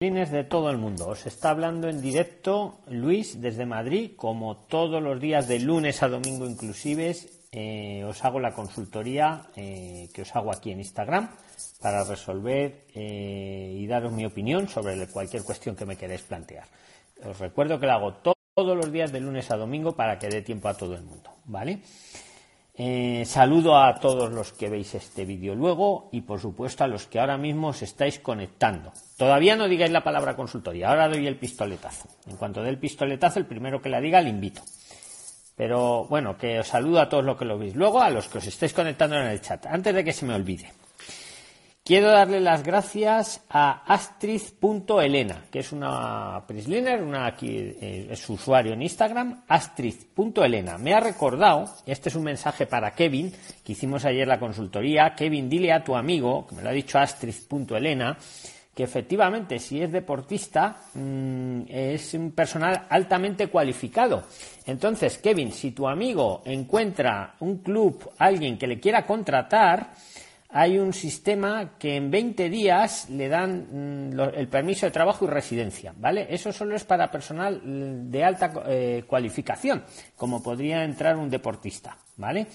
de todo el mundo. Os está hablando en directo Luis desde Madrid, como todos los días de lunes a domingo inclusive. Eh, os hago la consultoría eh, que os hago aquí en Instagram para resolver eh, y daros mi opinión sobre cualquier cuestión que me queráis plantear. Os recuerdo que lo hago todos los días de lunes a domingo para que dé tiempo a todo el mundo, ¿vale? Saludo a todos los que veis este vídeo luego y por supuesto a los que ahora mismo os estáis conectando. Todavía no digáis la palabra consultoría, ahora doy el pistoletazo. En cuanto dé el pistoletazo, el primero que la diga le invito. Pero bueno, que os saludo a todos los que lo veis. Luego a los que os estáis conectando en el chat, antes de que se me olvide. Quiero darle las gracias a Astrid.elena, que es una Prisliner, una aquí eh, es su usuario en Instagram, Astrid.elena. Me ha recordado, este es un mensaje para Kevin, que hicimos ayer la consultoría. Kevin, dile a tu amigo, que me lo ha dicho Astrid.elena, que efectivamente si es deportista mm, es un personal altamente cualificado. Entonces, Kevin, si tu amigo encuentra un club, alguien que le quiera contratar, hay un sistema que en 20 días le dan mm, el permiso de trabajo y residencia, ¿vale? Eso solo es para personal mm, de alta eh, cualificación, como podría entrar un deportista, ¿vale?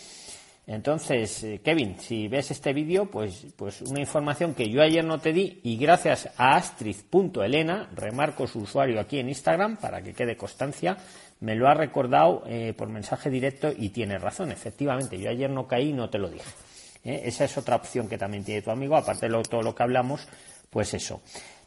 Entonces, eh, Kevin, si ves este vídeo, pues, pues una información que yo ayer no te di y gracias a astrid.elena, remarco su usuario aquí en Instagram para que quede constancia, me lo ha recordado eh, por mensaje directo y tiene razón. Efectivamente, yo ayer no caí y no te lo dije. ¿eh? Esa es otra opción que también tiene tu amigo, aparte de todo lo que hablamos, pues eso.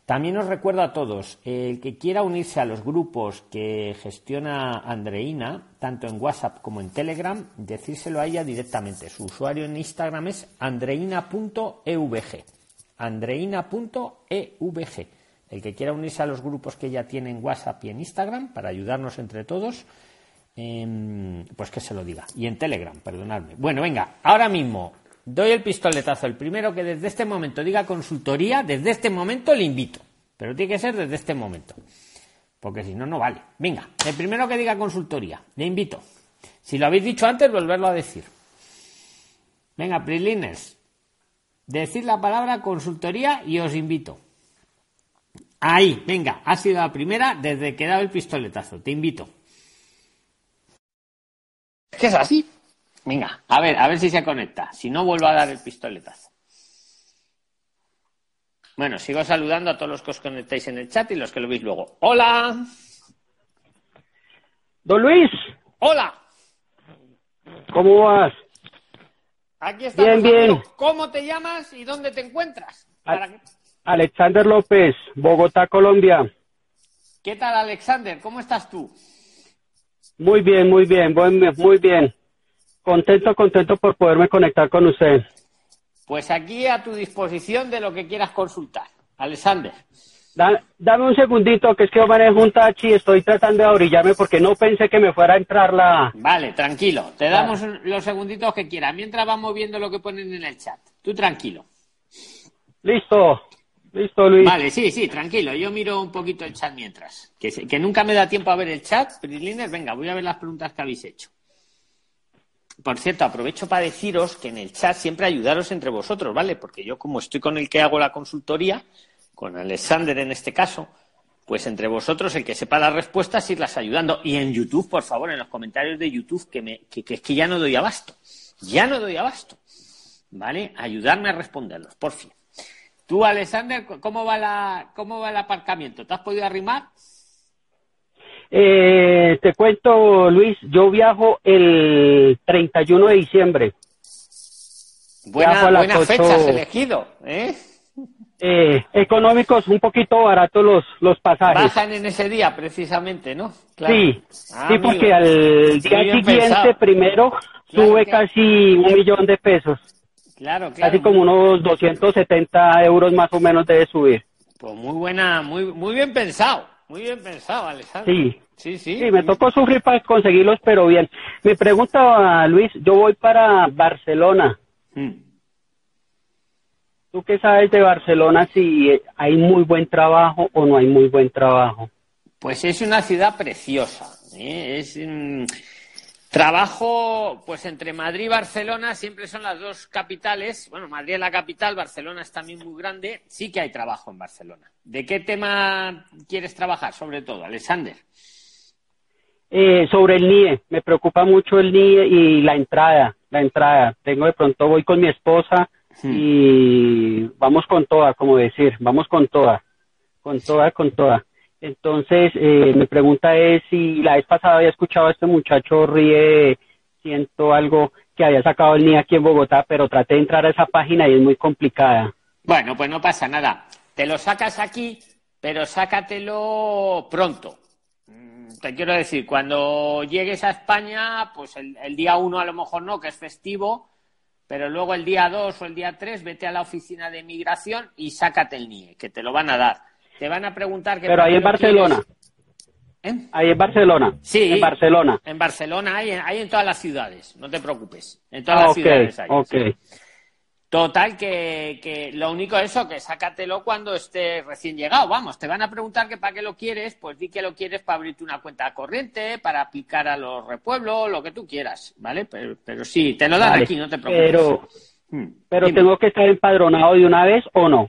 También os recuerdo a todos, el que quiera unirse a los grupos que gestiona Andreina, tanto en WhatsApp como en Telegram, decírselo a ella directamente. Su usuario en Instagram es andreina.evg. Andreina.evg. El que quiera unirse a los grupos que ella tiene en WhatsApp y en Instagram para ayudarnos entre todos, em, pues que se lo diga. Y en Telegram, perdonadme. Bueno, venga, ahora mismo doy el pistoletazo. El primero que desde este momento diga consultoría, desde este momento le invito. Pero tiene que ser desde este momento. Porque si no, no vale. Venga, el primero que diga consultoría, le invito. Si lo habéis dicho antes, volverlo a decir. Venga, Prisliners, decir la palabra consultoría y os invito. Ahí, venga, ha sido la primera desde que he dado el pistoletazo. Te invito. ¿Qué es así? Venga, a ver, a ver si se conecta. Si no, vuelvo a dar el pistoletazo. Bueno, sigo saludando a todos los que os conectáis en el chat y los que lo veis luego. ¡Hola! Don Luis. ¡Hola! ¿Cómo vas? Aquí estamos. Bien, bien. ¿Cómo te llamas y dónde te encuentras? Alexander López, Bogotá, Colombia. ¿Qué tal, Alexander? ¿Cómo estás tú? Muy bien, muy bien, muy bien. Contento, contento por poderme conectar con usted. Pues aquí a tu disposición de lo que quieras consultar. Alexander. dame un segundito, que es que yo manejo un taxi y estoy tratando de orillarme porque no pensé que me fuera a entrar la... Vale, tranquilo. Te damos los segunditos que quieras. Mientras vamos viendo lo que ponen en el chat. Tú tranquilo. Listo. Listo, Luis. Vale, sí, sí, tranquilo. Yo miro un poquito el chat mientras. Que, que nunca me da tiempo a ver el chat. Prisliner, venga, voy a ver las preguntas que habéis hecho. Por cierto, aprovecho para deciros que en el chat siempre ayudaros entre vosotros, ¿vale? Porque yo como estoy con el que hago la consultoría, con Alexander en este caso, pues entre vosotros el que sepa las respuestas irlas ayudando. Y en YouTube, por favor, en los comentarios de YouTube, que, me, que, es que ya no doy abasto. Ya no doy abasto. ¿Vale? Ayudarme a responderlos, por fin. Tú, Alexander, ¿cómo va, la, ¿cómo va el aparcamiento? ¿Te has podido arrimar? Eh, te cuento, Luis, yo viajo el 31 de diciembre. Buena, buena fecha has elegido, ¿eh? ¿eh? Económicos, un poquito baratos los, los pasajes. Bajan en ese día, precisamente, ¿no? Sí, ah, sí, porque al día siguiente, primero, sube casi un millón de pesos. Claro, claro. Casi como unos 270 euros más o menos debe subir. Pues muy buena, muy, muy bien pensado. Muy bien pensado, Alessandro. Sí. Sí, sí. Sí, me tocó sufrir para conseguirlos, pero bien. Me pregunta Luis, yo voy para Barcelona. Hmm. ¿Tú qué sabes de Barcelona si hay muy buen trabajo o no hay muy buen trabajo? Pues es una ciudad preciosa. ¿eh? Es, Trabajo, pues entre Madrid y Barcelona siempre son las dos capitales. Bueno, Madrid es la capital, Barcelona es también muy grande. Sí que hay trabajo en Barcelona. ¿De qué tema quieres trabajar, sobre todo, Alexander? Eh, sobre el NIE, me preocupa mucho el NIE y la entrada, la entrada. Tengo de pronto, voy con mi esposa hmm. y vamos con toda, como decir, vamos con toda, con toda, con toda. Entonces, eh, mi pregunta es si la vez pasada había escuchado a este muchacho ríe, siento algo que había sacado el NIE aquí en Bogotá, pero traté de entrar a esa página y es muy complicada. Bueno, pues no pasa nada. Te lo sacas aquí, pero sácatelo pronto te quiero decir, cuando llegues a España, pues el, día uno a lo mejor no, que es festivo, pero luego el día dos o el día tres vete a la oficina de migración y sácate el NIE, que te lo van a dar. Te van a preguntar que... Pero ahí en Barcelona. ¿Eh? Ahí en Barcelona. Sí. En Barcelona. En Barcelona hay, hay en todas las ciudades, no te preocupes. En todas las ah, ciudades hay. Okay. Total, que, que, lo único eso, que sácatelo cuando esté recién llegado. Vamos, te van a preguntar que para qué lo quieres, pues di que lo quieres para abrirte una cuenta corriente, para aplicar a los repueblos, lo que tú quieras, ¿vale? Pero, pero sí, te lo dan aquí, no te preocupes. Pero, hmm, pero ¿tengo que estar empadronado de una vez o no?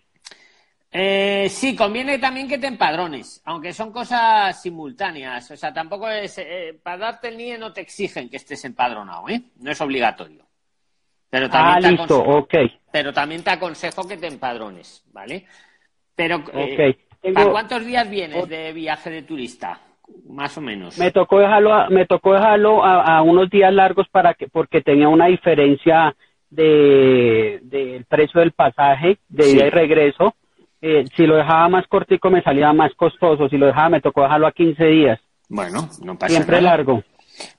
Eh, sí, conviene también que te empadrones, aunque son cosas simultáneas. O sea, tampoco es. Eh, para darte el NIE no te exigen que estés empadronado, ¿eh? No es obligatorio. Pero también ah, te listo, ok. Pero también te aconsejo que te empadrones, ¿vale? Pero, eh, ¿para cuántos días vienes de viaje de turista? Más o menos. Me tocó dejarlo, a, me tocó dejarlo a, unos días largos para que, porque tenía una diferencia de del precio del pasaje de ida y regreso. Eh, si lo dejaba más cortico me salía más costoso. Si lo dejaba me tocó dejarlo a 15 días. Bueno, no pasa Siempre largo.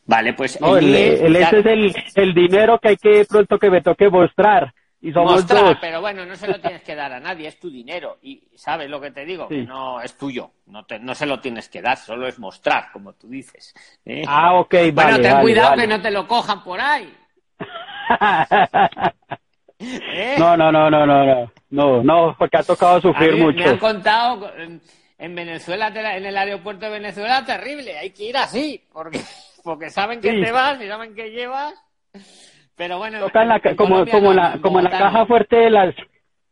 Vale, pues el, ese es el, dinero que hay que pronto que me toque mostrar. Y somos mostrar, dos. pero bueno, no se lo tienes que dar a nadie, es tu dinero. Y sabes lo que te digo, que no es tuyo, no, te, no se lo tienes que dar, solo es mostrar, como tú dices. ¿eh? Ah, ok, vale. Bueno, ten cuidado que no te lo cojan por ahí. ¿Eh? No, no, no, no, no, no, no, porque ha tocado sufrir mucho. Me han contado en Venezuela, en el aeropuerto de Venezuela, terrible, hay que ir así, porque porque saben que te vas y saben que llevas. Pero bueno, como, como, la, como la caja fuerte de las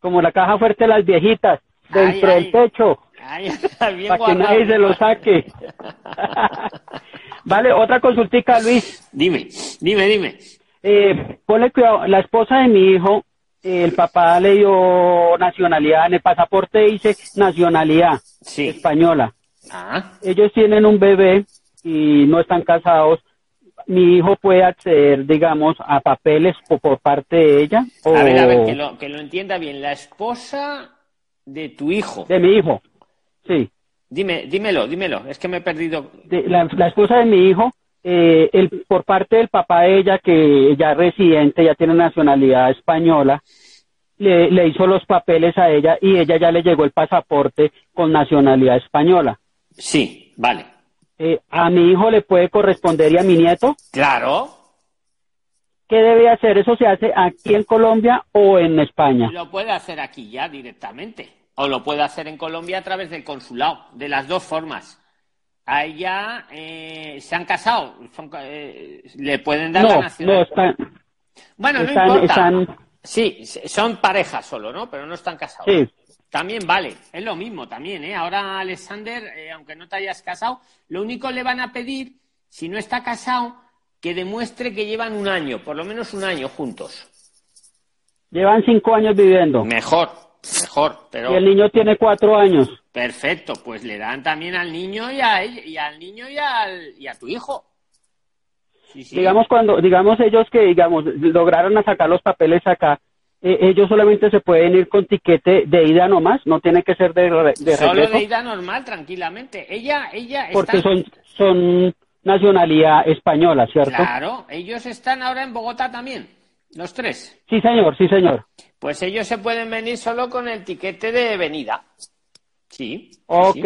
como la caja fuerte de las viejitas dentro del techo para que nadie se lo saque. vale, otra consultica, Luis. Dime, dime, dime. Eh, ponle cuidado, la esposa de mi hijo, el papá le dio nacionalidad, en el pasaporte dice nacionalidad española. Ah. Ellos tienen un bebé y no están casados, mi hijo puede acceder, digamos, a papeles por, parte de ella. A ver, a ver, que lo, que lo entienda bien. La esposa de tu hijo. De mi hijo, sí. Dime, dímelo, dímelo, es que me he perdido. la, esposa de mi hijo, eh, el, por parte del papá de ella, que ya es residente, ya tiene nacionalidad española, le, le hizo los papeles a ella y ella ya le llegó el pasaporte con nacionalidad española. Sí, vale. Eh, a mi hijo le puede corresponder y a mi nieto. Claro. ¿Qué debe hacer? ¿Eso se hace aquí en Colombia o en España? Lo puede hacer aquí ya directamente. O lo puede hacer en Colombia a través del consulado. De las dos formas. A ella eh, se han casado. Eh, le pueden dar la nacionalidad. No, están. Bueno, no importa. Sí, son parejas solo, ¿no? Pero no están casados. Sí. También vale, es lo mismo también, ¿eh? Ahora Alexander, eh, aunque no te hayas casado, lo único le van a pedir, si no está casado, que demuestre que llevan un año, por lo menos un año juntos. Llevan cinco años viviendo. Mejor, mejor, pero... Y el niño tiene cuatro años. Perfecto, pues le dan también al niño y, a, y al niño y, al, y a tu hijo. Digamos cuando, digamos ellos que, digamos, lograron sacar los papeles acá, eh, ellos solamente se pueden ir con tiquete de ida nomás, no tiene que ser de, de Solo de ida normal, tranquilamente. Ella, ella Porque son, son nacionalidad española, ¿cierto? Claro, ellos están ahora en Bogotá también, los tres. Sí, señor, sí, señor. Pues ellos se pueden venir solo con el tiquete de venida. Sí. Ok,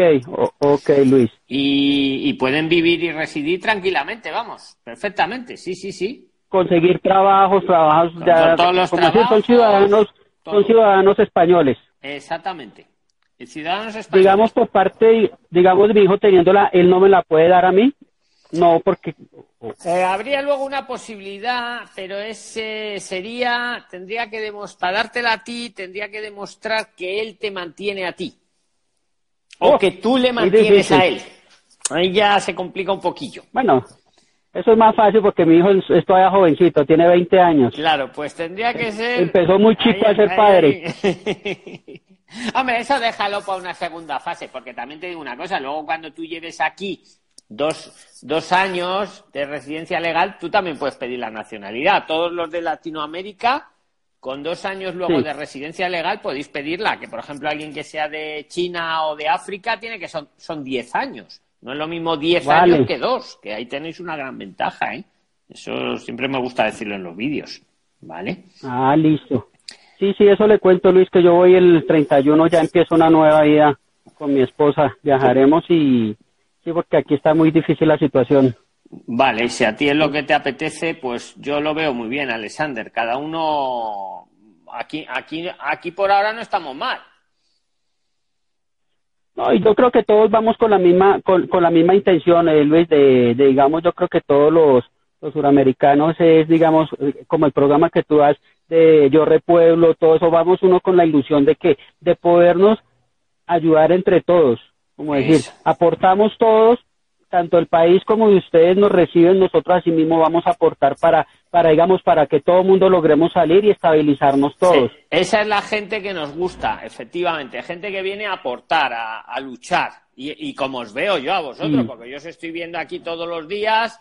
ok, Luis. Y, y pueden vivir y residir tranquilamente, vamos, perfectamente, sí, sí, sí conseguir trabajos, trabajos ya, todos los como son ciudadanos, son ciudadanos españoles. Exactamente. Ciudadanos españoles. Digamos por parte, digamos mi hijo teniéndola, él no me la puede dar a mí. No, porque... Eh, habría luego una posibilidad, pero ese sería, tendría que demostrar, dártela a ti, tendría que demostrar que él te mantiene a ti. O oh, que tú le mantienes a él. Ahí ya se complica un poquillo. Bueno, eso es más fácil porque mi hijo es todavía jovencito, tiene 20 años. Claro, pues tendría que ser... Empezó muy chico a ser padre. Hombre, eso déjalo para una segunda fase, porque también te digo una cosa, luego cuando tú lleves aquí dos, dos años de residencia legal, tú también puedes pedir la nacionalidad. Todos los de Latinoamérica, con dos años luego de residencia legal, podéis pedirla. Que, por ejemplo, alguien que sea de China o de África tiene que son, son diez años. No es lo mismo diez años que dos, que ahí tenéis una gran ventaja, ¿eh? Eso siempre me gusta decirlo en los vídeos, ¿vale? Ah, listo. Sí, sí, eso le cuento, Luis, que yo voy el 31, ya empiezo una nueva vida con mi esposa. Viajaremos y sí, porque aquí está muy difícil la situación. Vale, si a ti es lo que te apetece, pues yo lo veo muy bien, Alexander. Cada uno aquí, aquí, aquí por ahora no estamos mal. No, y yo creo que todos vamos con la misma, con, con la misma intención, eh, Luis, de, de, digamos, yo creo que todos los, los suramericanos es, digamos, eh, como el programa que tú das de Yo Repueblo, todo eso, vamos uno con la ilusión de que, de podernos ayudar entre todos, como decir, aportamos todos, tanto el país como ustedes nos reciben, nosotros así mismo vamos a aportar para, para digamos, para que todo el mundo logremos salir y estabilizarnos todos. esa es la gente que nos gusta, efectivamente, gente que viene a aportar, a, luchar. Y, y, como os veo yo a vosotros, porque yo os estoy viendo aquí todos los días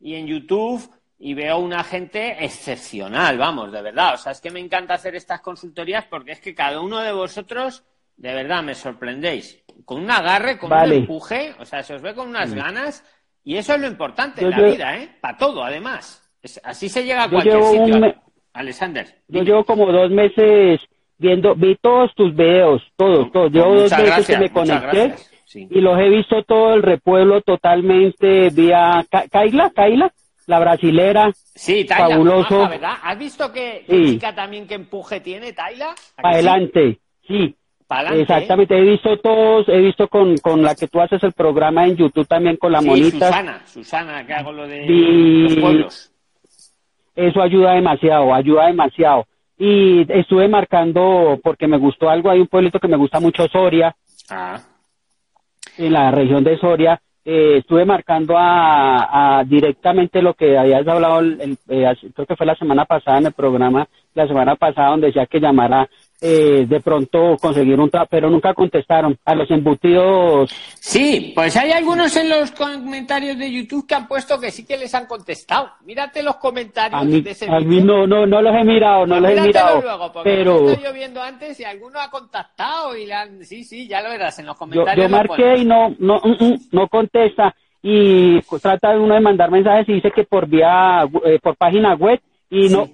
y en YouTube y veo una gente excepcional, vamos, de verdad. O sea, es que me encanta hacer estas consultorías porque es que cada uno de vosotros, de verdad, me sorprendéis. Con un agarre, con un empuje, o sea, se os ve con unas ganas y eso es lo importante en la vida, ¿eh? Para todo, además. así se llega a cualquier sitio. Alexander. Yo llevo como dos meses viendo, vi todos tus videos, todos, todos. Llevo dos meses que me conecté y los he visto todo el repueblo totalmente vía Kaila, Kaila, la brasilera. Sí, Taila, fabuloso. ¿verdad? ¿Has visto que chica también que empuje tiene Taila? Para adelante, sí. Exactamente, he visto todos, he visto con, con la que tú haces el programa en YouTube también con la sí, monita. Susana, Susana, que hago lo de los pueblos. Eso ayuda demasiado, ayuda demasiado. Y estuve marcando, porque me gustó algo, hay un pueblito que me gusta mucho, Soria. Ah en la región de Soria, eh, estuve marcando a, directamente lo que habías hablado, el, eh, creo que fue la semana pasada en el programa, la semana pasada donde decía que llamara eh, de pronto conseguir un trabajo, pero nunca contestaron a los embutidos. Sí, pues hay algunos en los comentarios de YouTube que han puesto que sí que les han contestado. Mírate los comentarios a mí, de ese A mí no, no, no los he mirado, no los he mirado. Luego, pero estoy viendo antes y alguno ha contactado y le han... Sí, sí, ya lo verás en los comentarios. Yo, yo marqué y no, no, mm, mm, no contesta y trata uno de mandar mensajes y dice que por vía, eh, por página web y no...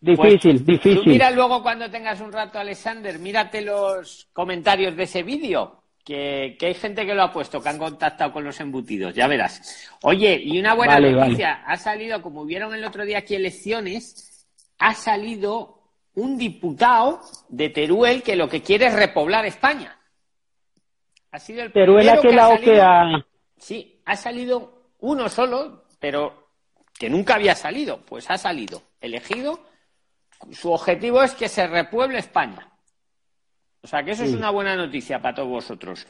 Difícil, pues, difícil. mira luego cuando tengas un rato, Alexander, mírate los comentarios de ese vídeo, que, hay gente que lo ha puesto, que han contactado con los embutidos, ya verás. Oye, y una buena noticia, ha salido, como vieron el otro día aquí elecciones, ha salido un diputado de Teruel que lo que quiere es repoblar España. Ha sido el Teruel a qué lado queda. Sí, ha salido uno solo, pero que nunca había salido, pues ha salido elegido su objetivo es que se repueble España. O sea que eso es una buena noticia para todos vosotros.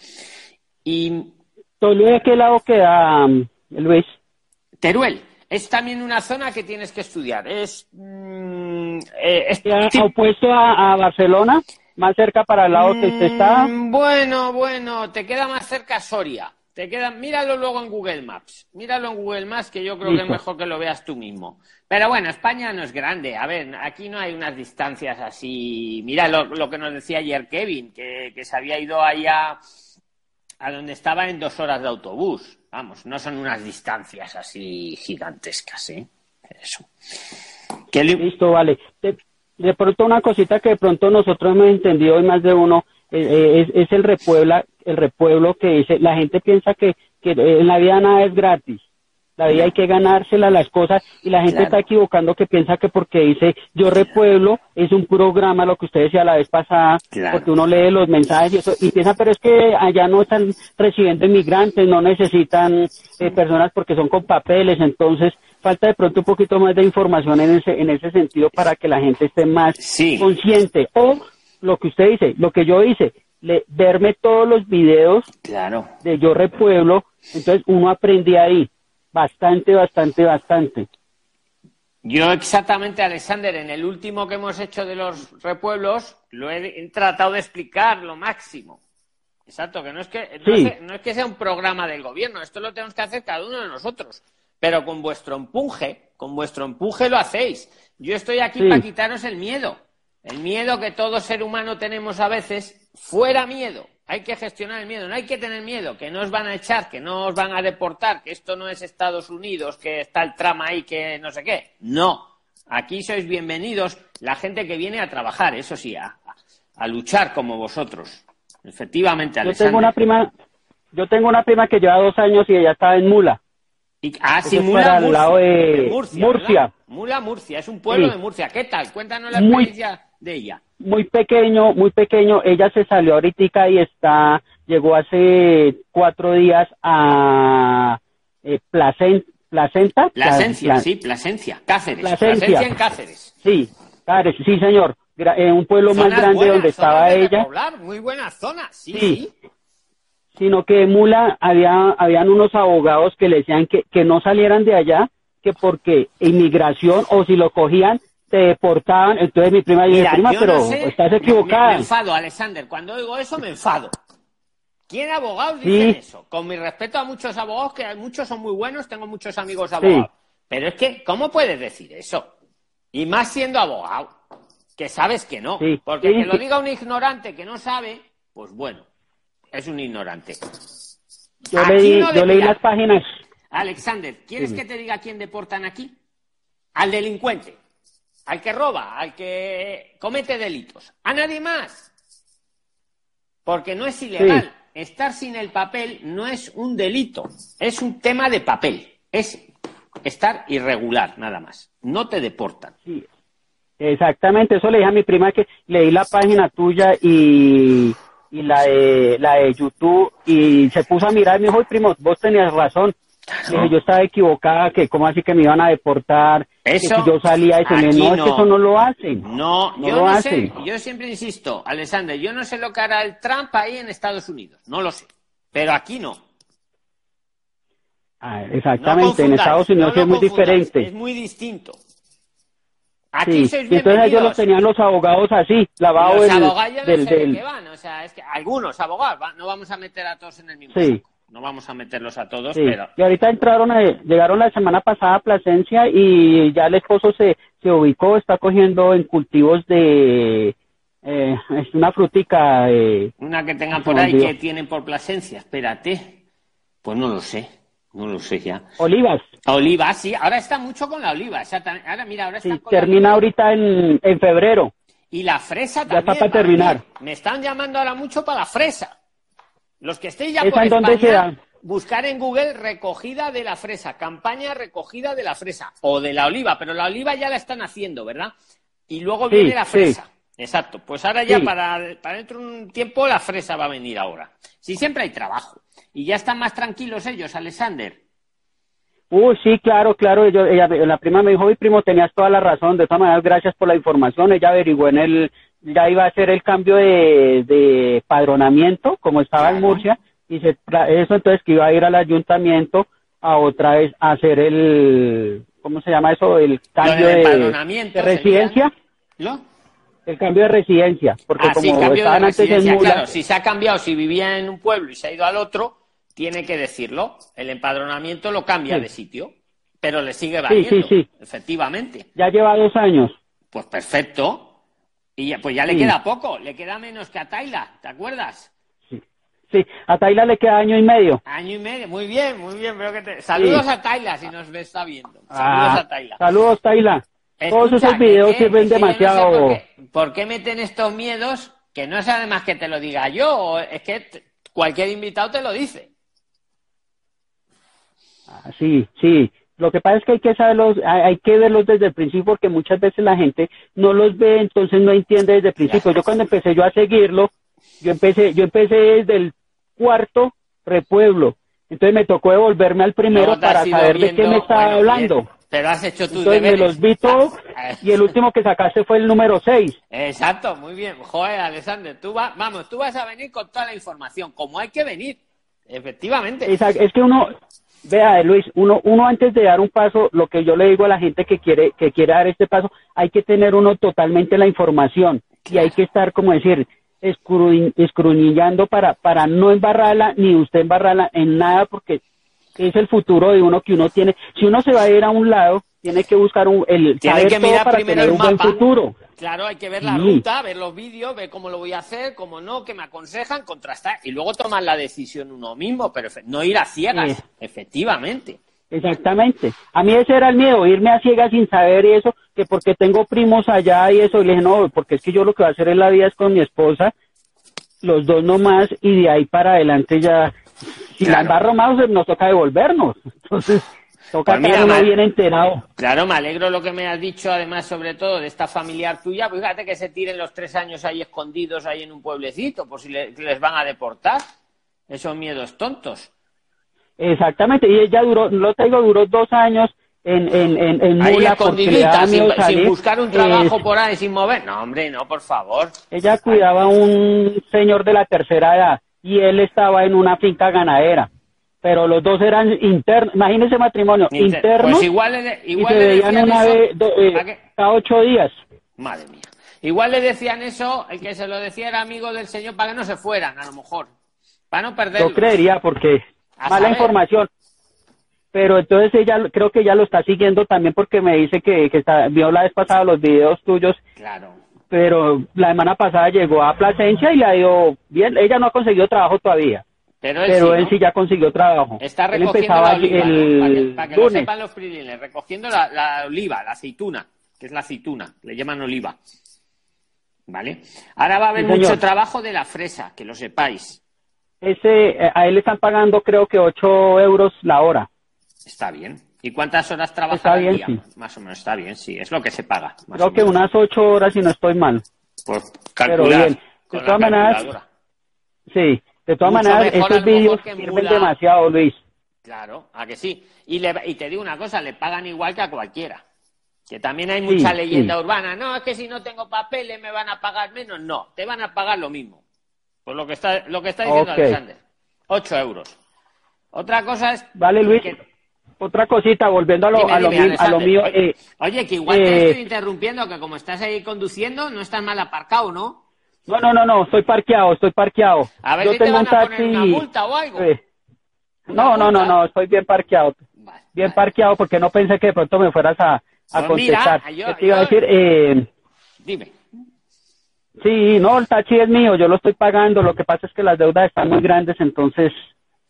Y. ¿Teruel qué lado queda, Luis? Teruel. Es también una zona que tienes que estudiar. Es. Mm, eh, ¿Opuesto a, Barcelona? ¿Más cerca para el lado que usted está? Mm, bueno, bueno, te queda más cerca Soria. Te queda, míralo luego en Google Maps. Míralo en Google Maps, que yo creo que es mejor que lo veas tú mismo. Pero bueno, España no es grande. A ver, aquí no hay unas distancias así. Mira lo, que nos decía ayer Kevin, que, se había ido allá a donde estaba en dos horas de autobús. Vamos, no son unas distancias así gigantescas, ¿eh? Eso. Listo, vale. De, pronto una cosita que de pronto nosotros hemos entendido y más de uno es, es el repuebla el repueblo que dice, la gente piensa que, que en la vida nada es gratis. La vida hay que ganársela las cosas y la gente está equivocando que piensa que porque dice Yo Repueblo es un programa, lo que usted decía la vez pasada, porque uno lee los mensajes y eso, y piensa, pero es que allá no están recibiendo inmigrantes, no necesitan eh, personas porque son con papeles, entonces falta de pronto un poquito más de información en ese, en ese sentido para que la gente esté más consciente. O lo que usted dice, lo que yo hice, le, verme todos los videos claro. de Yo Repueblo, entonces uno aprende ahí bastante, bastante, bastante. Yo exactamente, Alexander, en el último que hemos hecho de los repueblos, lo he, tratado de explicar lo máximo. Exacto, que no es que no, es que sea un programa del gobierno, esto lo tenemos que hacer cada uno de nosotros, pero con vuestro empuje, con vuestro empuje lo hacéis. Yo estoy aquí para quitaros el miedo, el miedo que todo ser humano tenemos a veces, fuera miedo, hay que gestionar el miedo, no hay que tener miedo, que no os van a echar, que no os van a deportar, que esto no es Estados Unidos, que está el trama ahí, que no sé qué. No, aquí sois bienvenidos la gente que viene a trabajar, eso sí, a, luchar como vosotros. Efectivamente, Yo tengo una prima, yo tengo una prima que lleva dos años y ella está en Mula. Y, ah, sí, Mula, Murcia. Murcia. Mula, Murcia, es un pueblo de Murcia. ¿Qué tal? Cuéntanos la experiencia de ella muy pequeño, muy pequeño. Ella se salió ahorita y está, llegó hace cuatro días a eh, Placenta. Plasencia, sí, Plasencia, Cáceres. Plasencia. en Cáceres. Sí, Cáceres, sí, señor. En un pueblo más grande donde estaba ella. muy buena zona, sí, sí. Sino que Mula había, habían unos abogados que le decían que, que no salieran de allá, que porque inmigración o si lo cogían te deportaban, entonces mi prima dice, prima, pero estás equivocada. Me, enfado, Alexander, cuando oigo eso me enfado. ¿Quién abogados dice eso? Con mi respeto a muchos abogados, que muchos son muy buenos, tengo muchos amigos abogados. Pero es que, ¿cómo puedes decir eso? Y más siendo abogado, que sabes que no. Porque que lo diga un ignorante que no sabe, pues bueno, es un ignorante. Yo leí, yo leí las páginas. Alexander, ¿quieres que te diga quién deportan aquí? Al delincuente al que roba, al que comete delitos, a nadie más. Porque no es ilegal. Estar sin el papel no es un delito, es un tema de papel. Es estar irregular, nada más. No te deportan. Exactamente, eso le dije a mi prima que leí la página tuya y, y la, de, la de YouTube y se puso a mirar y me dijo, primo, vos tenías razón yo estaba equivocada, que cómo así que me iban a deportar, eso, que yo salía y se me, no, es que eso no lo hacen. No, yo no sé, yo siempre insisto, Alexander, yo no sé lo que hará el Trump ahí en Estados Unidos, no lo sé, pero aquí no. Ah, exactamente, en Estados Unidos es muy diferente. Es muy distinto. Aquí sí. y entonces ellos los tenían los abogados así, lavados del, abogados del, del... van, o sea, es que algunos abogados, no vamos a meter a todos en el mismo sí. No vamos a meterlos a todos, pero... Y ahorita entraron, llegaron la semana pasada a Plasencia y ya el esposo se, se ubicó, está cogiendo en cultivos de... Eh, es una frutica... Eh, una que tengan por ahí que tienen por Plasencia, espérate. Pues no lo sé, no lo sé ya. Olivas. Olivas, sí, ahora está mucho con la oliva. Ahora, mira, ahora está termina ahorita en, en febrero. Y la fresa también. Ya está para terminar. Me están llamando ahora mucho para la fresa. Los que estéis ya por España, buscar en Google recogida de la fresa, campaña recogida de la fresa o de la oliva, pero la oliva ya la están haciendo, ¿verdad? Y luego viene la fresa. Exacto. Pues ahora ya para, para dentro de un tiempo la fresa va a venir ahora. Sí, siempre hay trabajo. Y ya están más tranquilos ellos, Alexander. Uy, sí, claro, claro. la prima me dijo, mi primo, tenías toda la razón. De todas maneras, gracias por la información. Ella averiguó en el, ya iba a hacer el cambio de, de padronamiento, como estaba en Murcia, y se, eso entonces que iba a ir al ayuntamiento a otra vez a hacer el, ¿cómo se llama eso? El cambio de, residencia. ¿Lo? El cambio de residencia, porque ah, como estaban antes en claro, si se ha cambiado, si vivía en un pueblo y se ha ido al otro, tiene que decirlo. El empadronamiento lo cambia de sitio, pero le sigue valiendo, sí, sí, efectivamente. Ya lleva dos años. Pues perfecto. Y ya, pues ya le queda poco, le queda menos que a Taila, ¿te acuerdas? Sí, a Taila le queda año y medio. Año y medio, muy bien, muy bien. Veo que te... Saludos a Taila si nos está viendo. Saludos ah, a Taila. Saludos, Taila. Todos esos videos sirven demasiado. por, qué, meten estos miedos? Que no es además que te lo diga yo, es que cualquier invitado te lo dice. Ah, sí, sí. Lo que pasa es que hay que saberlos, hay que verlos desde el principio porque muchas veces la gente no los ve, entonces no entiende desde el principio. Yo cuando empecé yo a seguirlo, yo empecé, yo empecé desde el cuarto repueblo. Entonces me tocó devolverme al primero para saber de qué me estaba hablando. Pero has hecho tus Entonces me los vi todos y el último que sacaste fue el número 6. Exacto, muy bien. Joder, Alexander, tú vas, vamos, tú vas a venir con toda la información, como hay que venir, efectivamente. Exacto, es que uno, Vea, Luis, uno, uno antes de dar un paso, lo que yo le digo a la gente que quiere, que quiere dar este paso, hay que tener uno totalmente la información y hay que estar, como decir, escruñillando para, para no embarrarla ni usted embarrarla en nada porque es el futuro de uno que uno tiene. Si uno se va a ir a un lado, tiene que buscar un, el, saber que mirar para tener un buen futuro. Claro, hay que ver la ruta, ver los vídeos, ver cómo lo voy a hacer, cómo no, que me aconsejan, contrastar y luego tomar la decisión uno mismo, pero no ir a ciegas, efectivamente. Exactamente. A mí ese era el miedo, irme a ciegas sin saber eso, que porque tengo primos allá y eso, y le dije, no, porque es que yo lo que voy a hacer en la vida es con mi esposa, los dos nomás, y de ahí para adelante ya, si la embarro más, nos toca devolvernos. Entonces, Toca pues bien enterado. Claro, me alegro lo que me has dicho, además, sobre todo de esta familiar tuya. Pues fíjate que se tiren los tres años ahí escondidos ahí en un pueblecito, por si les van a deportar. Esos miedos tontos. Exactamente, y ella duró, lo tengo, duró dos años en, en, en, en Mula sin, sin, buscar un trabajo por ahí, sin mover. No, hombre, no, por favor. Ella cuidaba a un señor de la tercera edad y él estaba en una finca ganadera pero los dos eran internos, imagínese matrimonio, internos, pues igual, igual y se veían una vez eh, cada ocho días. Madre mía. Igual le decían eso, el que se lo decía era amigo del señor para que no se fueran, a lo mejor, para no perder. Yo creería, porque mala información. Pero entonces ella, creo que ya lo está siguiendo también porque me dice que, que está, vio la vez pasada los videos tuyos. Claro. Pero la semana pasada llegó a Plasencia y le ha ido bien. Ella no ha conseguido trabajo todavía pero él, sí, ya consiguió trabajo. Está recogiendo la oliva, el... para que, lo sepan los freelines, recogiendo la, oliva, la aceituna, que es la aceituna, le llaman oliva. ¿Vale? Ahora va a haber mucho trabajo de la fresa, que lo sepáis. Ese, eh, a él le están pagando creo que 8 euros la hora. Está bien. ¿Y cuántas horas trabaja al día? Más o menos está bien, sí, es lo que se paga. creo que unas 8 horas si no estoy mal. Pues calcular. De todas maneras, sí. De todas maneras, estos vídeos sirven demasiado, Luis. Claro, a que sí. Y, y te digo una cosa, le pagan igual que a cualquiera. Que también hay mucha leyenda urbana. No, es que si no tengo papeles me van a pagar menos. No, te van a pagar lo mismo. Por lo que está, lo que está diciendo Alexander. Ocho euros. Otra cosa es... Vale, Luis. Otra cosita, volviendo a lo, a, lo mío, eh, oye, que igual te eh, estoy interrumpiendo, que como estás ahí conduciendo, no estás mal aparcado, ¿no? No, no, no, no, estoy parqueado, estoy parqueado. A ver Yo si tengo te van a poner una multa o algo. No, no, no, no, estoy bien parqueado. bien parqueado porque no pensé que de pronto me fueras a, a pues contestar. Mira, te iba a decir? Eh, Dime. Sí, no, el taxi es mío, yo lo estoy pagando. Lo que pasa es que las deudas están muy grandes, entonces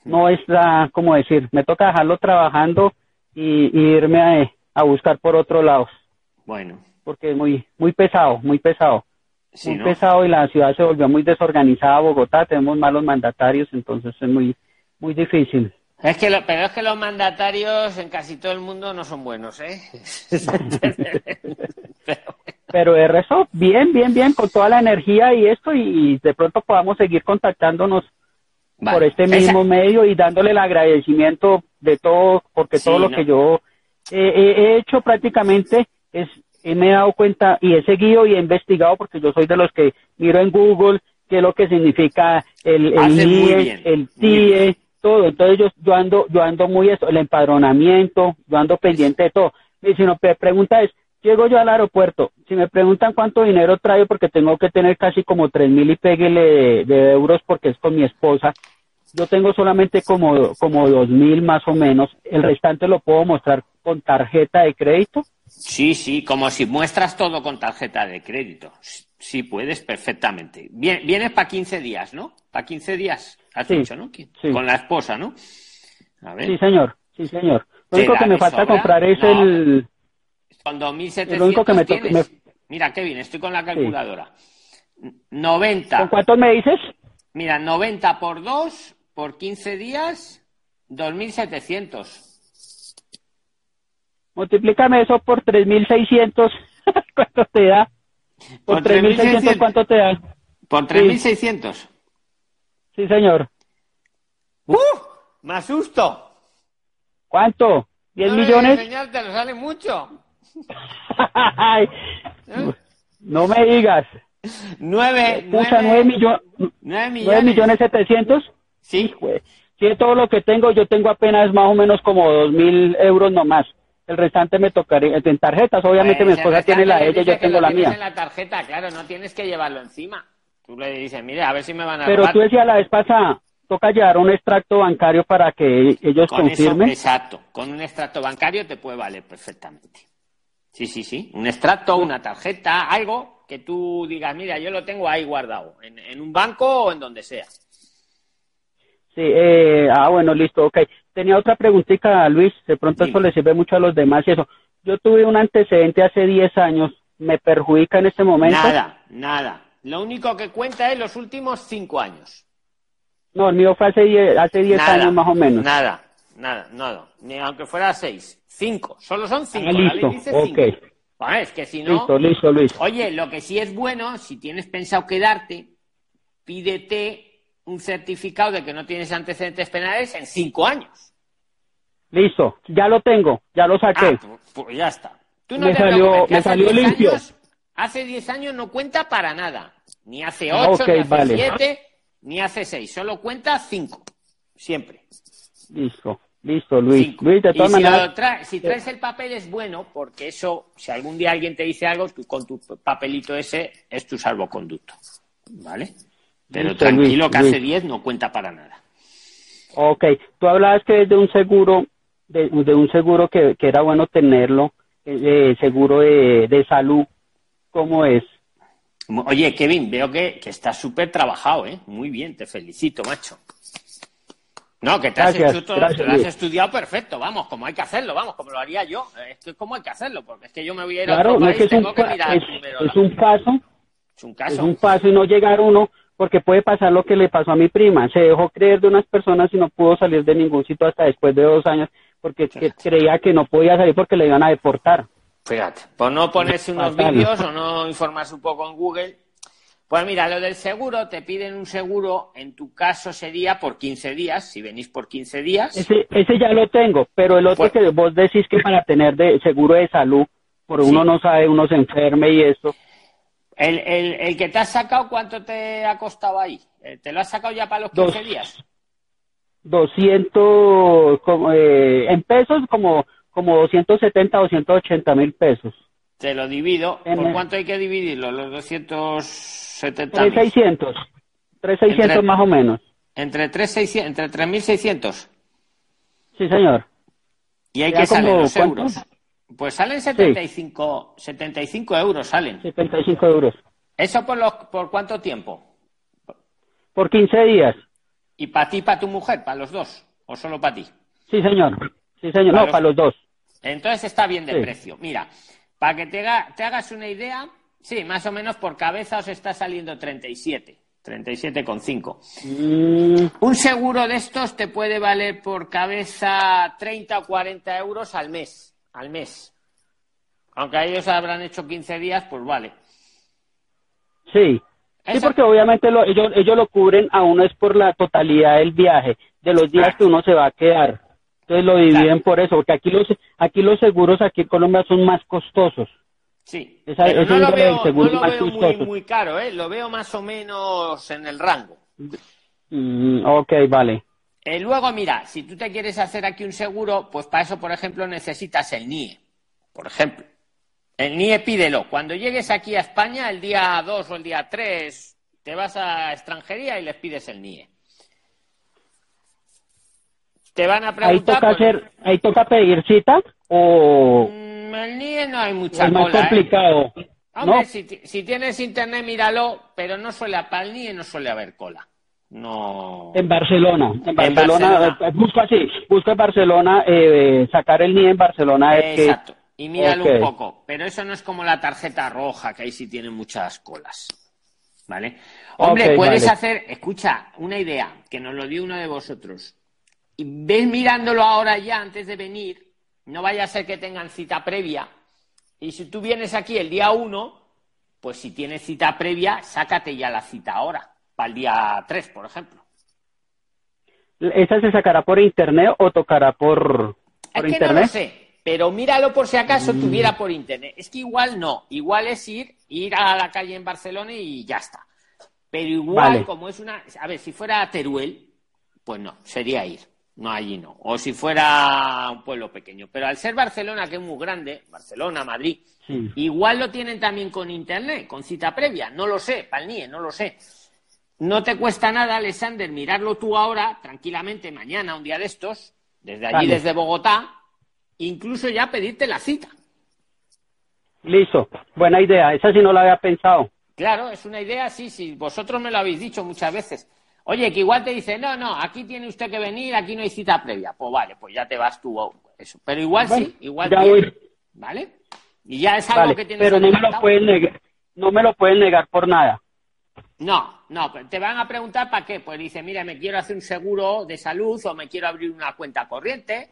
no es la, como decir, me toca dejarlo trabajando y, irme a, a buscar por otro lado. Bueno. Porque es muy, muy pesado, muy pesado muy pesado y la ciudad se volvió muy desorganizada. Bogotá tenemos malos mandatarios, entonces es muy muy difícil. Es que lo, pero es que los mandatarios en casi todo el mundo no son buenos, ¿eh? pero... de resto, bien, bien, bien, con toda la energía y esto, y, de pronto podamos seguir contactándonos por este mismo medio y dándole el agradecimiento de todo, porque todo lo que yo he hecho prácticamente es me he dado cuenta y he seguido y he investigado porque yo soy de los que miro en Google qué es lo que significa el, el el TIE, todo. Entonces yo, yo ando, yo ando muy eso, el empadronamiento, yo ando pendiente de todo. Y si no, pregunta es, llego yo al aeropuerto, si me preguntan cuánto dinero traigo, porque tengo que tener casi como tres mil y péguele de, euros porque es con mi esposa, yo tengo solamente como, como dos mil más o menos, el restante lo puedo mostrar con tarjeta de crédito. Sí, sí, como si muestras todo con tarjeta de crédito. Sí, puedes perfectamente. vienes para 15 días, ¿no? Para 15 días, has dicho, ¿no? Con la esposa, ¿no? A ver. Sí, señor, sí, señor. Lo único que me falta comprar es el... Con 2.700 lo único que me, tienes... Mira, Kevin, estoy con la calculadora. 90. ¿Con cuánto me dices? Mira, 90 por 2, por 15 días, 2.700. Multiplícame eso por 3.600. ¿Cuánto te da? Por, 3.600, ¿cuánto te da? ¿Por 3.600? Sí. señor. ¡Uh! ¡Me asusto! ¿Cuánto? ¿10 millones? Señor, te lo sale mucho. No me digas. Nueve, Pucha, nueve, millones. Nueve millones setecientos. Sí. Sí, todo lo que tengo, yo tengo apenas más o menos como dos mil euros nomás. El restante me tocaría en tarjetas. Obviamente mi esposa tiene la de ella, yo tengo la mía. en la tarjeta, claro, no tienes que llevarlo encima. Tú le dices, mire, a ver si me van a Pero tú decías la vez pasada, toca llevar un extracto bancario para que ellos confirmen. exacto, con un extracto bancario te puede valer perfectamente. Sí, sí, sí. Un extracto, una tarjeta, algo que tú digas, mira, yo lo tengo ahí guardado, en, un banco o en donde sea. Sí, eh, ah, bueno, listo, ok. Tenía otra preguntita, Luis, de pronto eso le sirve mucho a los demás y eso. Yo tuve un antecedente hace 10 años, ¿me perjudica en este momento? Nada, nada. Lo único que cuenta es los últimos 5 años. No, el mío fue hace 10 hace diez años más o menos. Nada, nada, nada. Ni aunque fuera 6. 5. Solo son 5. Ah, listo, ok. es que si no... Listo, listo, Luis. Oye, lo que sí es bueno, si tienes pensado quedarte, pídete un certificado de que no tienes antecedentes penales en cinco años. Listo, ya lo tengo, ya lo saqué. Ah, pues, pues ya está. Tú no me salió, me salió limpio. hace 10 años no cuenta para nada. Ni hace 8, ni hace 7, ni hace 6. Solo cuenta 5. Siempre. Listo. Listo, Luis. Luis de todas maneras... si, traes el papel es bueno, porque eso, si algún día alguien te dice algo, tú con tu papelito ese es tu salvoconducto. ¿Vale? Pero tranquilo, que hace 10 no cuenta para nada. Ok, tú hablabas que es de un seguro, de, un seguro que, era bueno tenerlo, eh, seguro de, salud, ¿cómo es? Oye, Kevin, veo que, que estás súper trabajado, ¿eh? Muy bien, te felicito, macho. No, que te, has, estudiado perfecto, vamos, como hay que hacerlo, vamos, como lo haría yo. Es que como hay que hacerlo, porque es que yo me voy a ir a otro país, tengo que mirar es, un paso. Es un caso. Es un paso y no llegar uno porque puede pasar lo que le pasó a mi prima. Se dejó creer de unas personas y no pudo salir de ningún sitio hasta después de dos años porque creía que no podía salir porque le iban a deportar. Fíjate, por no ponerse unos vídeos o no informarse un poco en Google. Pues mira, lo del seguro, te piden un seguro, en tu caso sería por 15 días, si venís por 15 días. Ese, ese ya lo tengo, pero el otro pues que vos decís que para tener de seguro de salud, por uno no sabe, uno se enferme y eso. El, el, el, que te has sacado, ¿cuánto te ha costado ahí? Eh, ¿Te lo has sacado ya para los 15 días? 200, como, eh, en pesos, como, como 270 o 180 mil pesos. Te lo divido. ¿Por cuánto hay que dividirlo? Los 270 3,600. 3,600 más o menos. ¿Entre 3,600? ¿Entre 3.600? Sí, señor. ¿Y hay que salir los euros? Pues salen 75, 75 euros, salen. 75 euros. ¿Eso por, por cuánto tiempo? Por 15 días. ¿Y para ti, para tu mujer, para los dos? ¿O solo para ti? Sí, señor. Sí, señor. no, para los dos. Entonces está bien de precio. Mira, para que te, te, hagas una idea, sí, más o menos por cabeza os está saliendo 37. 37,5. Mm. Un seguro de estos te puede valer por cabeza 30 o 40 euros al mes al mes. Aunque a ellos habrán hecho 15 días, pues vale. Sí. Sí, porque obviamente ellos, ellos lo cubren a uno es por la totalidad del viaje, de los días que uno se va a quedar. Entonces lo dividen por eso, porque aquí los, aquí los seguros aquí en Colombia son más costosos. Sí, pero no lo veo, muy, muy, caro, ¿eh? lo veo más o menos en el rango. Mm, ok, vale. Eh, luego, mira, si tú te quieres hacer aquí un seguro, pues para eso, por ejemplo, necesitas el NIE. Por ejemplo, el NIE pídelo. Cuando llegues aquí a España, el día 2 o el día 3, te vas a extranjería y les pides el NIE. Te van a preguntar. Ahí toca, ahí toca pedir cita o. Mm, el NIE no hay mucha es más ¿eh? complicado. Hombre, si, si, tienes internet, míralo, pero no suele, para el NIE no suele haber cola. No. En Barcelona. En Barcelona, eh, busca así, busca en Barcelona, eh, sacar el NIE en Barcelona. Exacto. Y míralo un poco. Pero eso no es como la tarjeta roja, que ahí sí tiene muchas colas. ¿Vale? Hombre, puedes hacer, escucha, una idea, que nos lo dio uno de vosotros. Y ves mirándolo ahora ya, antes de venir, no vaya a ser que tengan cita previa. Y si tú vienes aquí el día 1, pues si tienes cita previa, sácate ya la cita ahora, para el día 3, por ejemplo. ¿Esa se sacará por internet o tocará por, es que internet? No lo sé, pero míralo por si acaso mm. tuviera por internet. Es que igual no, igual es ir, ir a la calle en Barcelona y ya está. Pero igual, como es una. A ver, si fuera Teruel, pues no, sería ir. No, allí no. O si fuera un pueblo pequeño. Pero al ser Barcelona, que es muy grande, Barcelona, Madrid, igual lo tienen también con internet, con cita previa. No lo sé, Palnie, no lo sé. No te cuesta nada, Alexander, mirarlo tú ahora, tranquilamente, mañana, un día de estos, desde allí, desde Bogotá, incluso ya pedirte la cita. Listo, buena idea. Esa sí no la había pensado. Claro, es una idea, sí, sí. Vosotros me lo habéis dicho muchas veces. Oye, que igual te dice, no, no, aquí tiene usted que venir, aquí no hay cita previa. Pues vale, pues ya te vas tú. Eso. Pero igual sí, igual ya ¿Vale? Y ya es algo que tienes Pero no me, lo pueden negar, no me lo pueden negar por nada. No, no, te van a preguntar para qué. Pues dice, mira, me quiero hacer un seguro de salud o me quiero abrir una cuenta corriente.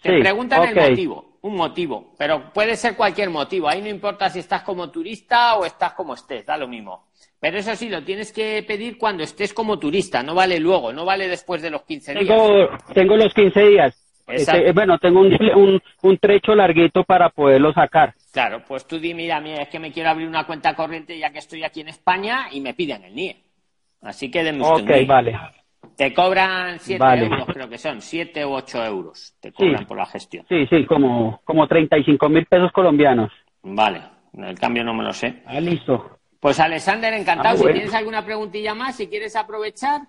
Te preguntan el motivo, un motivo, pero puede ser cualquier motivo. Ahí no importa si estás como turista o estás como estés, da lo mismo. Pero eso sí, lo tienes que pedir cuando estés como turista, no vale luego, no vale después de los 15 días. Tengo los 15 días. Este, bueno, tengo un, un, trecho larguito para poderlo sacar. Claro, pues tú di, mira, mira, es que me quiero abrir una cuenta corriente ya que estoy aquí en España y me piden el NIE. Así que denme Ok, vale. Te cobran 7 euros, creo que son, 7 u 8 euros te cobran por la gestión. Sí, sí, como, como 35 mil pesos colombianos. Vale, el cambio no me lo sé. Ah, listo. Pues Alexander, encantado. Ah, si tienes alguna preguntilla más, si quieres aprovechar.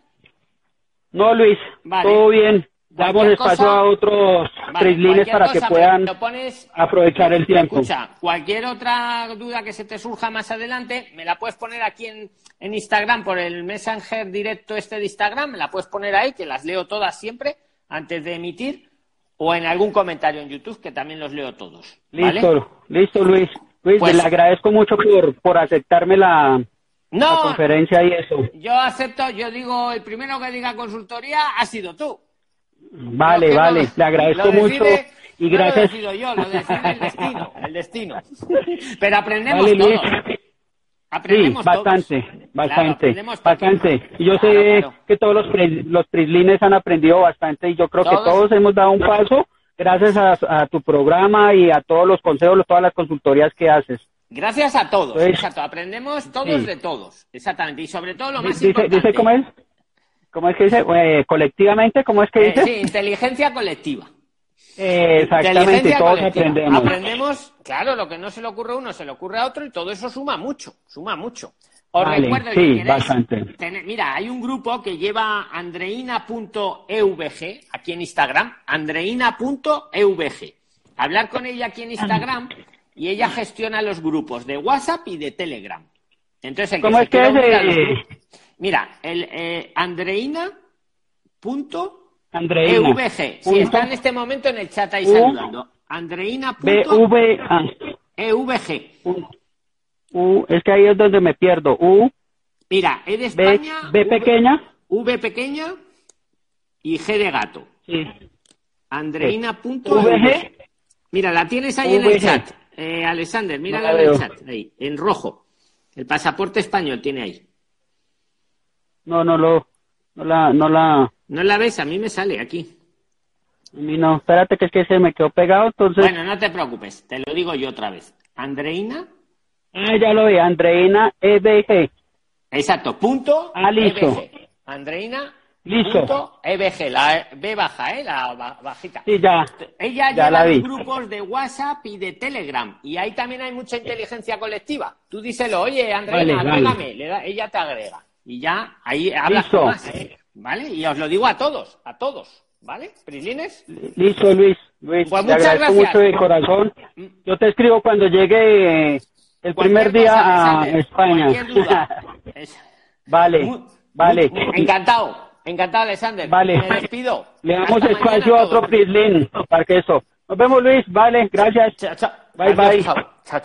No, Luis, todo bien. Damos espacio a otros vale, para que puedan aprovechar el tiempo. Escucha, cualquier otra duda que se te surja más adelante, me la puedes poner aquí en, en Instagram por el Messenger directo este de Instagram, me la puedes poner ahí, que las leo todas siempre antes de emitir, o en algún comentario en YouTube, que también los leo todos. Listo, listo, Luis. Luis, pues le agradezco mucho por, por aceptarme la, conferencia y eso. Yo acepto, yo digo, el primero que diga consultoría ha sido tú. Vale, vale, le agradezco mucho. Y gracias. No lo yo, lo decide el destino, el destino. Pero aprendemos todos. Aprendemos sí, bastante, bastante, bastante. Y yo sé que todos los, los prislines han aprendido bastante y yo creo que todos hemos dado un paso gracias a, tu programa y a todos los consejos, todas las consultorías que haces. Gracias a todos, exacto. Aprendemos todos de todos, exactamente. Y sobre todo lo más importante. Dice cómo es, cómo es que dice, eh, colectivamente, cómo es que eh, dice. sí, inteligencia colectiva. Eh, exactamente, todos aprendemos. Aprendemos, claro, lo que no se le ocurre a uno se le ocurre a otro y todo eso suma mucho, suma mucho. Os recuerdo sí, bastante. mira, hay un grupo que lleva andreina.evg aquí en Instagram, andreina.evg. Hablar con ella aquí en Instagram y ella gestiona los grupos de WhatsApp y de Telegram. Entonces, ¿Cómo es que es? Mira, el eh, andreina.evg. Sí, está en este momento en el chat ahí saludando. Andreina.evg. U, es que ahí es donde me pierdo. U. Mira, E de España. B, pequeña. V pequeña y G de gato. Sí. Andreina. Mira, la tienes ahí en el chat. Eh, Alexander, mírala en el chat. Ahí, en rojo. El pasaporte español tiene ahí. No, no lo. No la, no la. ¿No la ves? A mí me sale aquí. A mí no. Espérate que es que se me quedó pegado, entonces. Bueno, no te preocupes. Te lo digo yo otra vez. Andreina Ah, ya lo vi, Andreina EBG. Exacto, punto. Ah, listo. EBG. Andreina. Listo. Punto EBG, la B baja, ¿eh? La bajita. Sí, ya. Ella ya lleva los grupos de WhatsApp y de Telegram. Y ahí también hay mucha inteligencia colectiva. Tú díselo, oye, Andreina, agrégame. ella te agrega. Y ya ahí hablas más. ¿eh? ¿Vale? Y os lo digo a todos, a todos. ¿Vale? ¿Prislines? Listo, Luis. Luis, pues muchas gracias. mucho de corazón. Yo te escribo cuando llegue el primer día a España. vale, vale. Encantado, encantado, Alexander. Vale. Me despido. Le damos espacio a otro Prislin para que eso. Nos vemos, Luis. Vale, gracias. Chao, chao. Bye, bye. Chao, chao.